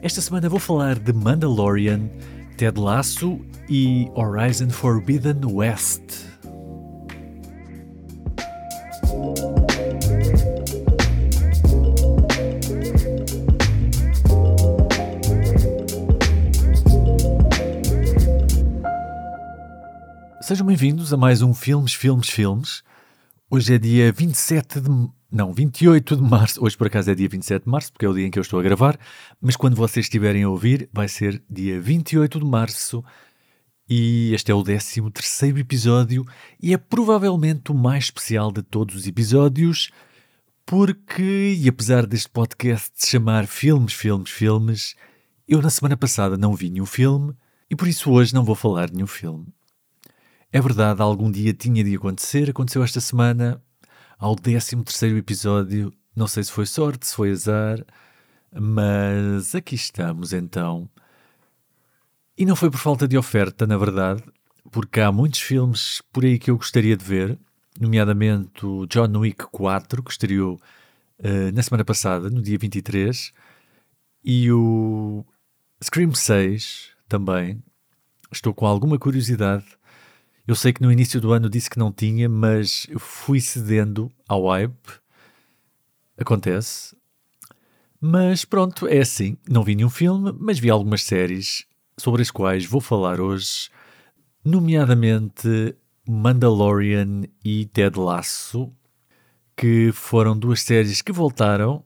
Esta semana vou falar de Mandalorian, Ted Lasso e Horizon Forbidden West. Sejam bem-vindos a mais um Filmes, Filmes, Filmes. Hoje é dia 27 de. Não, 28 de março. Hoje, por acaso, é dia 27 de março, porque é o dia em que eu estou a gravar. Mas quando vocês estiverem a ouvir, vai ser dia 28 de março. E este é o 13 episódio. E é provavelmente o mais especial de todos os episódios. Porque, e apesar deste podcast se chamar Filmes, Filmes, Filmes, eu na semana passada não vi nenhum filme. E por isso hoje não vou falar de nenhum filme. É verdade, algum dia tinha de acontecer, aconteceu esta semana, ao 13 episódio. Não sei se foi sorte, se foi azar, mas aqui estamos então. E não foi por falta de oferta, na verdade, porque há muitos filmes por aí que eu gostaria de ver, nomeadamente o John Wick 4, que estreou uh, na semana passada, no dia 23, e o Scream 6 também. Estou com alguma curiosidade eu sei que no início do ano disse que não tinha, mas eu fui cedendo ao hype. Acontece. Mas pronto, é assim. Não vi nenhum filme, mas vi algumas séries sobre as quais vou falar hoje, nomeadamente Mandalorian e Ted Lasso, que foram duas séries que voltaram.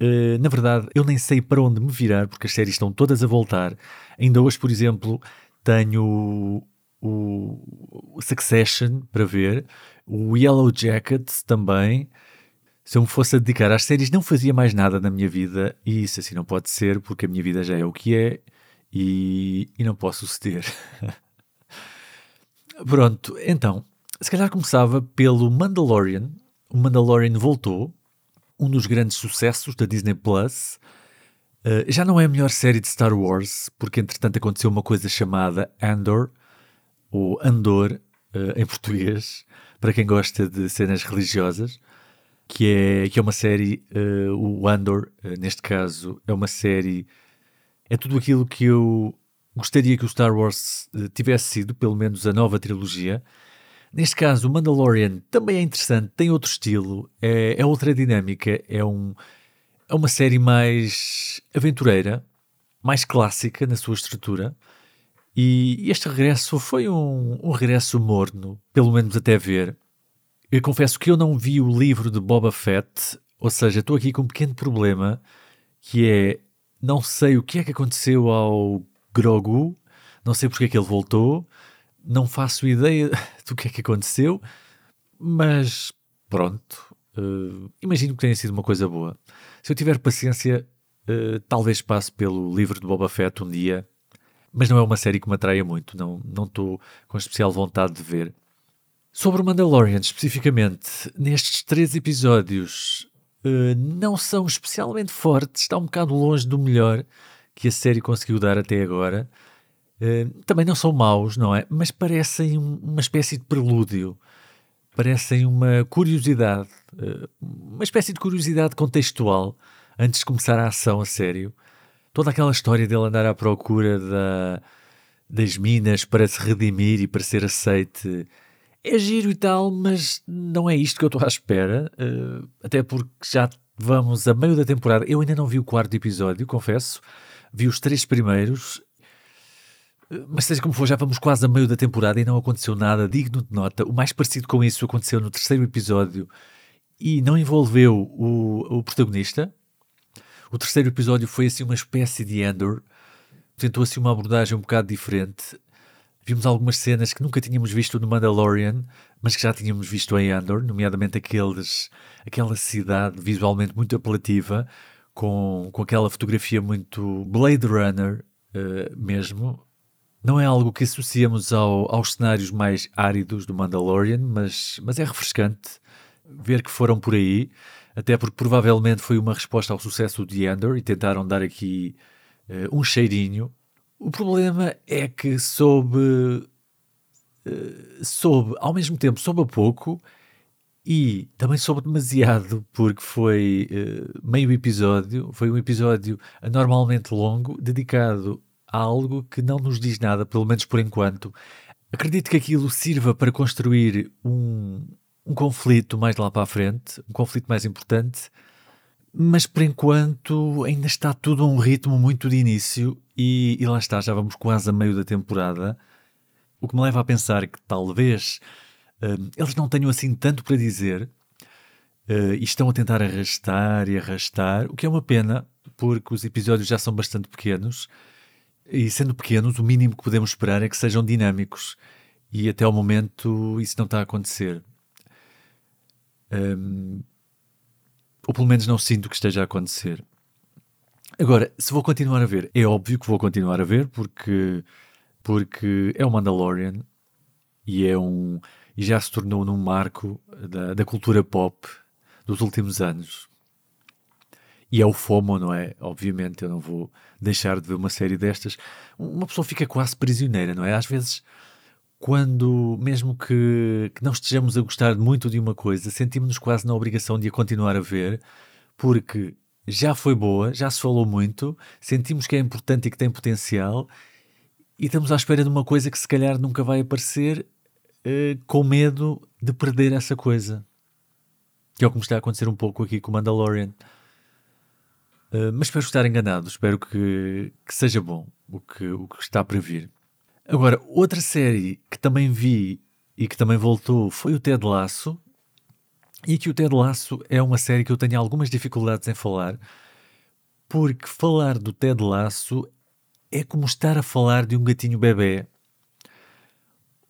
Uh, na verdade, eu nem sei para onde me virar, porque as séries estão todas a voltar. Ainda hoje, por exemplo, tenho o Succession para ver, o Yellow Jackets também. Se eu me fosse a dedicar às séries, não fazia mais nada na minha vida, e isso assim não pode ser, porque a minha vida já é o que é e, e não posso ceder. Pronto, então, se calhar começava pelo Mandalorian. O Mandalorian voltou, um dos grandes sucessos da Disney Plus. Uh, já não é a melhor série de Star Wars, porque entretanto aconteceu uma coisa chamada Andor, ou Andor, uh, em português, para quem gosta de cenas religiosas, que é, que é uma série, uh, o Andor, uh, neste caso, é uma série, é tudo aquilo que eu gostaria que o Star Wars tivesse sido, pelo menos a nova trilogia. Neste caso, o Mandalorian também é interessante, tem outro estilo, é, é outra dinâmica, é, um, é uma série mais aventureira, mais clássica na sua estrutura, e este regresso foi um, um regresso morno, pelo menos até ver. Eu confesso que eu não vi o livro de Boba Fett, ou seja, estou aqui com um pequeno problema, que é, não sei o que é que aconteceu ao Grogu, não sei porque é que ele voltou, não faço ideia do que é que aconteceu, mas pronto, uh, imagino que tenha sido uma coisa boa. Se eu tiver paciência, uh, talvez passe pelo livro de Boba Fett um dia mas não é uma série que me atraia muito, não estou com especial vontade de ver. Sobre o Mandalorian, especificamente, nestes três episódios, uh, não são especialmente fortes, está um bocado longe do melhor que a série conseguiu dar até agora. Uh, também não são maus, não é? Mas parecem um, uma espécie de prelúdio, parecem uma curiosidade, uh, uma espécie de curiosidade contextual antes de começar a ação a sério toda aquela história dele andar à procura da, das minas para se redimir e para ser aceite é giro e tal, mas não é isto que eu estou à espera. Uh, até porque já vamos a meio da temporada. Eu ainda não vi o quarto episódio, confesso. Vi os três primeiros. Uh, mas seja como for, já vamos quase a meio da temporada e não aconteceu nada digno de nota. O mais parecido com isso aconteceu no terceiro episódio e não envolveu o, o protagonista, o terceiro episódio foi assim uma espécie de Andor, tentou assim uma abordagem um bocado diferente. Vimos algumas cenas que nunca tínhamos visto no Mandalorian, mas que já tínhamos visto em Andor, nomeadamente aqueles, aquela cidade visualmente muito apelativa, com, com aquela fotografia muito Blade Runner uh, mesmo. Não é algo que associamos ao, aos cenários mais áridos do Mandalorian, mas, mas é refrescante ver que foram por aí até porque provavelmente foi uma resposta ao sucesso de Andor e tentaram dar aqui uh, um cheirinho. O problema é que soube, uh, soube, ao mesmo tempo, soube a pouco E também soube demasiado porque foi uh, meio episódio, foi um episódio anormalmente longo, dedicado a algo que não nos diz nada, pelo menos por enquanto. Acredito que aquilo sirva para construir um, um conflito mais lá para a frente, um conflito mais importante, mas por enquanto ainda está tudo a um ritmo muito de início e, e lá está, já vamos quase a meio da temporada, o que me leva a pensar que talvez uh, eles não tenham assim tanto para dizer uh, e estão a tentar arrastar e arrastar, o que é uma pena, porque os episódios já são bastante pequenos e sendo pequenos, o mínimo que podemos esperar é que sejam dinâmicos e até ao momento isso não está a acontecer. Um, ou pelo menos não sinto que esteja a acontecer. Agora, se vou continuar a ver, é óbvio que vou continuar a ver porque, porque é o Mandalorian e é um e já se tornou num marco da, da cultura pop dos últimos anos. E é o FOMO, não é? Obviamente, eu não vou deixar de ver uma série destas. Uma pessoa fica quase prisioneira, não é? Às vezes, quando, mesmo que, que não estejamos a gostar muito de uma coisa, sentimos-nos quase na obrigação de a continuar a ver, porque já foi boa, já se falou muito, sentimos que é importante e que tem potencial, e estamos à espera de uma coisa que se calhar nunca vai aparecer, uh, com medo de perder essa coisa. Que é o que me está a acontecer um pouco aqui com Mandalorian. Uh, mas espero estar enganado, espero que, que seja bom o que, o que está para vir. Agora, outra série que também vi e que também voltou foi o Ted Lasso. E que o Ted Lasso é uma série que eu tenho algumas dificuldades em falar, porque falar do Ted Lasso é como estar a falar de um gatinho bebê.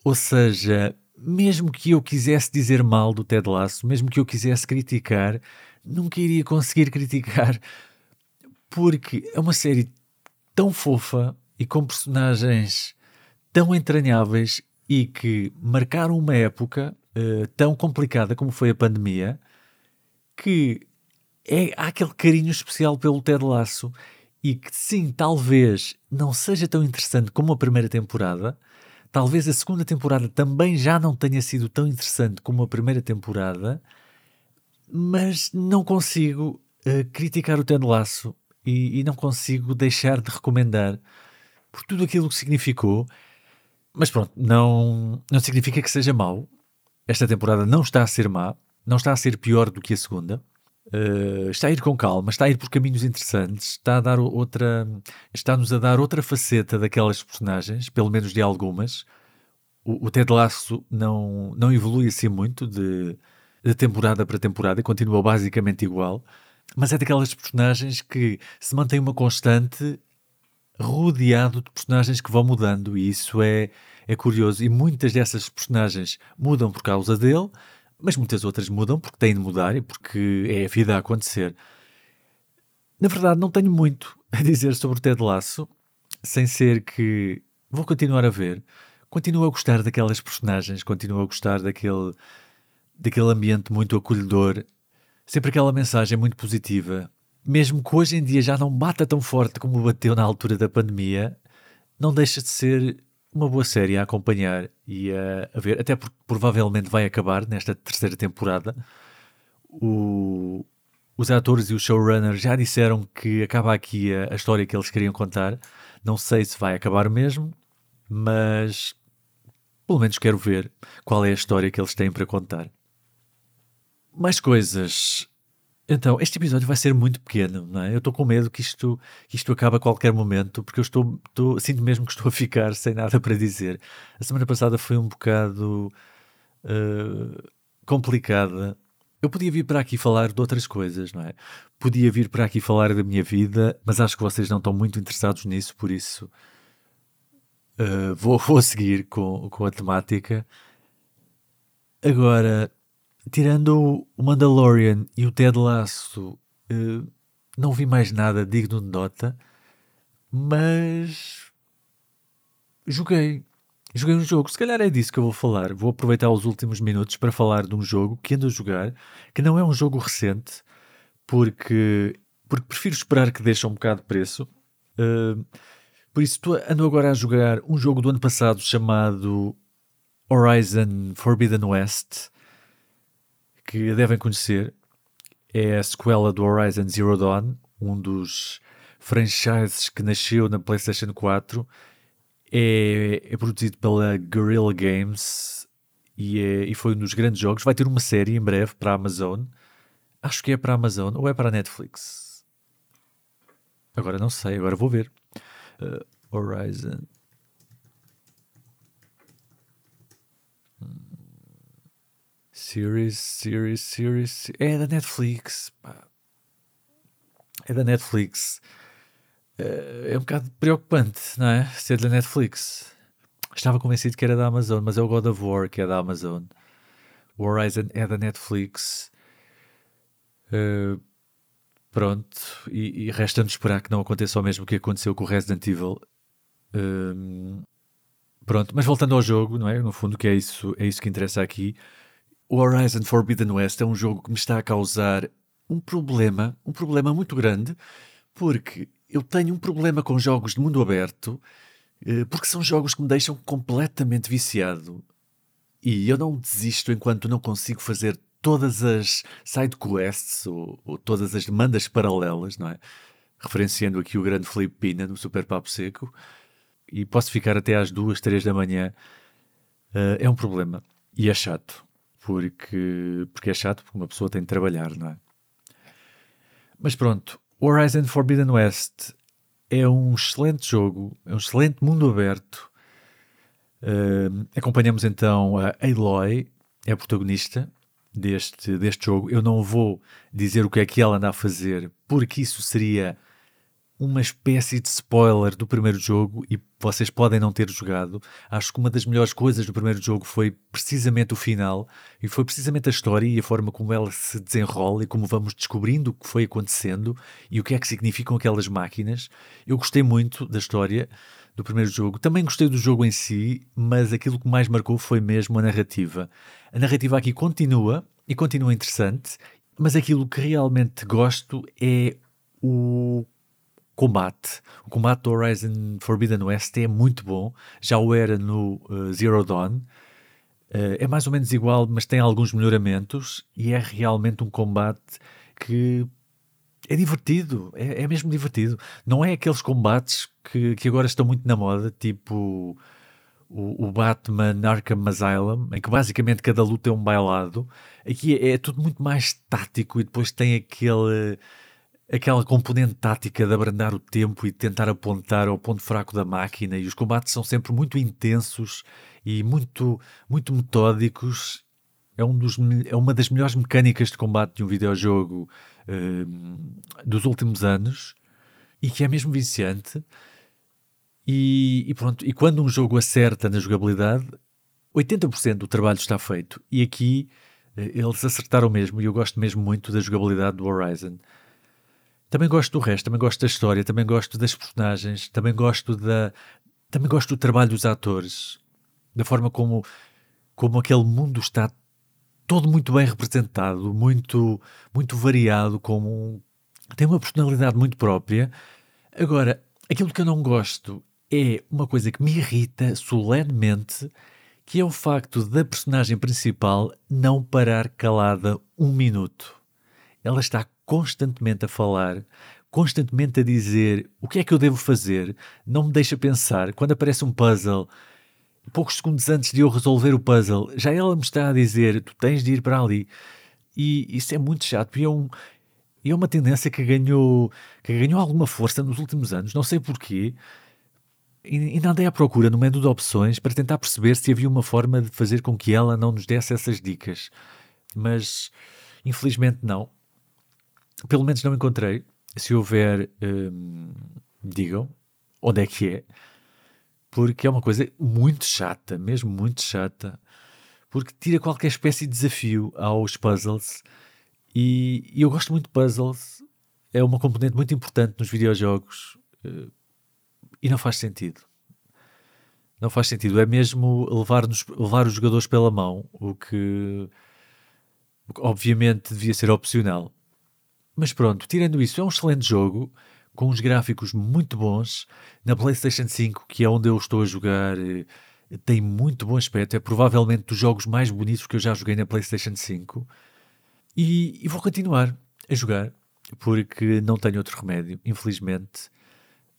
Ou seja, mesmo que eu quisesse dizer mal do Ted Lasso, mesmo que eu quisesse criticar, nunca iria conseguir criticar, porque é uma série tão fofa e com personagens tão entranháveis e que marcaram uma época uh, tão complicada como foi a pandemia, que é, há aquele carinho especial pelo Ted Lasso e que sim, talvez não seja tão interessante como a primeira temporada, talvez a segunda temporada também já não tenha sido tão interessante como a primeira temporada, mas não consigo uh, criticar o Ted Lasso e, e não consigo deixar de recomendar por tudo aquilo que significou mas pronto, não, não significa que seja mau. Esta temporada não está a ser má, não está a ser pior do que a segunda. Uh, está a ir com calma, está a ir por caminhos interessantes, está a dar outra, está-nos a dar outra faceta daquelas personagens, pelo menos de algumas. O, o Ted Lasso não, não evolui assim muito de, de temporada para temporada, continua basicamente igual, mas é daquelas personagens que se mantém uma constante rodeado de personagens que vão mudando, e isso é, é curioso. E muitas dessas personagens mudam por causa dele, mas muitas outras mudam porque têm de mudar e porque é a vida a acontecer. Na verdade, não tenho muito a dizer sobre o Ted Lasso, sem ser que vou continuar a ver. Continuo a gostar daquelas personagens, continuo a gostar daquele, daquele ambiente muito acolhedor, sempre aquela mensagem muito positiva, mesmo que hoje em dia já não bata tão forte como bateu na altura da pandemia, não deixa de ser uma boa série a acompanhar e a, a ver, até porque provavelmente vai acabar nesta terceira temporada. O, os atores e o showrunner já disseram que acaba aqui a, a, história que eles queriam contar. Não sei se vai acabar mesmo, mas pelo menos quero ver qual é a história que eles têm para contar. Mais coisas. Então, este episódio vai ser muito pequeno, não é? Eu estou com medo que isto, que isto acabe a qualquer momento, porque eu estou, estou, sinto mesmo que estou a ficar sem nada para dizer. A semana passada foi um bocado uh, complicada. Eu podia vir para aqui falar de outras coisas, não é? Podia vir para aqui falar da minha vida, mas acho que vocês não estão muito interessados nisso, por isso uh, vou, vou seguir com, com a temática. Agora, tirando o Mandalorian e o Ted Lasso, uh, não vi mais nada digno de nota, mas joguei. Joguei um jogo, se calhar é disso que eu vou falar. Vou aproveitar os últimos minutos para falar de um jogo que ando a jogar, que não é um jogo recente, porque, porque prefiro esperar que deixe um bocado de preço. Uh, por isso, ando agora a jogar um jogo do ano passado chamado Horizon Forbidden West, que devem conhecer é a sequela do Horizon Zero Dawn, um dos franchises que nasceu na PlayStation 4. É, é produzido pela Guerrilla Games e, é, e foi um dos grandes jogos. Vai ter uma série em breve para a Amazon. Acho que é para a Amazon ou é para a Netflix. Agora não sei, agora vou ver. Uh, Horizon. Series, series, series. É da Netflix. É da Netflix. Uh, é um bocado preocupante, não é? Ser da Netflix. Estava convencido que era da Amazon, mas é o God of War que é da Amazon. O Horizon é da Netflix. Uh, pronto, e, e resta-nos esperar que não aconteça o mesmo que aconteceu com o Resident Evil. Uh, pronto, mas voltando ao jogo, não é? No fundo, que é isso, é isso que interessa aqui. O Horizon Forbidden West é um jogo que me está a causar um problema, um problema muito grande, porque eu tenho um problema com jogos de mundo aberto, eh, porque são jogos que me deixam completamente viciado. E eu não desisto enquanto não consigo fazer todas as side quests ou, ou todas as demandas paralelas, não é? Referenciando aqui o grande Felipe Pina no Super Papo Seco, e posso ficar até às duas, três da manhã. Uh, é um problema. E é chato porque, porque é chato, porque uma pessoa tem de trabalhar, não é? Mas pronto, Horizon Forbidden West é um excelente jogo, é um excelente mundo aberto. Uh, acompanhamos então a Aloy, é a protagonista deste, deste jogo. Eu não vou dizer o que é que ela anda a fazer, porque isso seria uma espécie de spoiler do primeiro jogo e vocês podem não ter jogado. Acho que uma das melhores coisas do primeiro jogo foi precisamente o final e foi precisamente a história e a forma como ela se desenrola e como vamos descobrindo o que foi acontecendo e o que é que significam aquelas máquinas. Eu gostei muito da história do primeiro jogo. Também gostei do jogo em si, mas aquilo que mais marcou foi mesmo a narrativa. A narrativa aqui continua e continua interessante, mas aquilo que realmente gosto é o combate. O combate do Horizon Forbidden West é muito bom, já o era no uh, Zero Dawn. Uh, é mais ou menos igual, mas tem alguns melhoramentos e é realmente um combate que é divertido, é, é mesmo divertido. Não é aqueles combates que, que agora estão muito na moda, tipo o, o, Batman Arkham Asylum, em que basicamente cada luta é um bailado. Aqui é, é tudo muito mais tático e depois tem aquele aquela componente tática de abrandar o tempo e tentar apontar ao ponto fraco da máquina, e os combates são sempre muito intensos e muito, muito metódicos. É, um dos, é uma das melhores mecânicas de combate de um videojogo uh, dos últimos anos e que é mesmo viciante. E, e, pronto, e quando um jogo acerta na jogabilidade, 80% do trabalho está feito. E aqui uh, eles acertaram mesmo, e eu gosto mesmo muito da jogabilidade do Horizon. Também gosto do resto, também gosto da história, também gosto das personagens, também gosto da também gosto do trabalho dos atores, da forma como como aquele mundo está todo muito bem representado, muito muito variado, como tem uma personalidade muito própria. Agora, aquilo que eu não gosto é uma coisa que me irrita solenemente, que é o facto da personagem principal não parar calada um minuto. Ela está constantemente a falar, constantemente a dizer o que é que eu devo fazer, não me deixa pensar. Quando aparece um puzzle, poucos segundos antes de eu resolver o puzzle, já ela me está a dizer: tu tens de ir para ali. E isso é muito chato. E é, um, é uma tendência que ganhou, que ganhou alguma força nos últimos anos, não sei porquê. E, andei à procura no menu de opções para tentar perceber se havia uma forma de fazer com que ela não nos desse essas dicas. Mas infelizmente não pelo menos não encontrei. Se houver, hum, digam onde é que é, porque é uma coisa muito chata, mesmo muito chata, porque tira qualquer espécie de desafio aos puzzles. E, e eu gosto muito de puzzles, é uma componente muito importante nos videojogos uh, e não faz sentido. Não faz sentido, é mesmo levar, levar os jogadores pela mão, o que obviamente devia ser opcional. Mas pronto, tirando isso, é um excelente jogo, com uns gráficos muito bons. Na PlayStation 5, que é onde eu estou a jogar, eh, tem muito bom aspecto. É provavelmente dos jogos mais bonitos que eu já joguei na PlayStation 5. E, e vou continuar a jogar, porque não tenho outro remédio, infelizmente.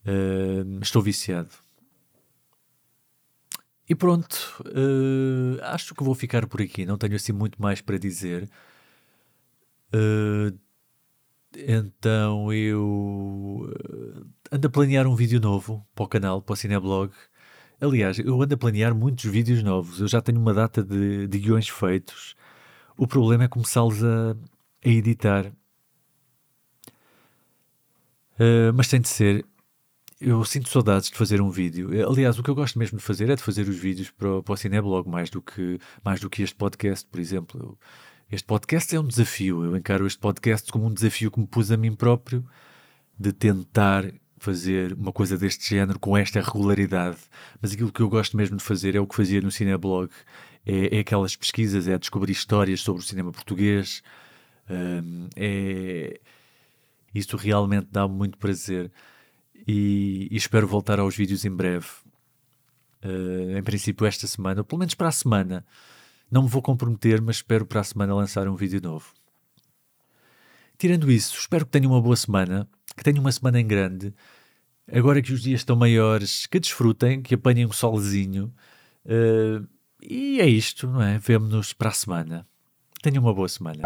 Uh, estou viciado. E pronto, uh, acho que vou ficar por aqui. Não tenho assim muito mais para dizer. Uh, então eu ando a planear um vídeo novo para o canal, para o Cineblog. Aliás, eu ando a planear muitos vídeos novos. Eu já tenho uma data de, de guiões feitos. O problema é começá-los a, a editar. Uh, mas tem de ser. Eu sinto saudades de fazer um vídeo. Aliás, o que eu gosto mesmo de fazer é de fazer os vídeos para, para o Cineblog, mais do, que, mais do que este podcast, por exemplo. Este podcast é um desafio. Eu encaro este podcast como um desafio que me pus a mim próprio de tentar fazer uma coisa deste género com esta regularidade. Mas aquilo que eu gosto mesmo de fazer é o que fazia no Cineblog. É, é aquelas pesquisas, é descobrir histórias sobre o cinema português. Um, é... Isso realmente dá-me muito prazer. E, e, espero voltar aos vídeos em breve. Uh, em princípio esta semana, ou pelo menos para a semana. Não me vou comprometer, mas espero para a semana lançar um vídeo novo. Tirando isso, espero que tenham uma boa semana que tenham uma semana em grande. Agora que os dias estão maiores, que desfrutem, que apanhem um solzinho. Uh, e é isto, não é? Vemo-nos para a semana. Tenham uma boa semana.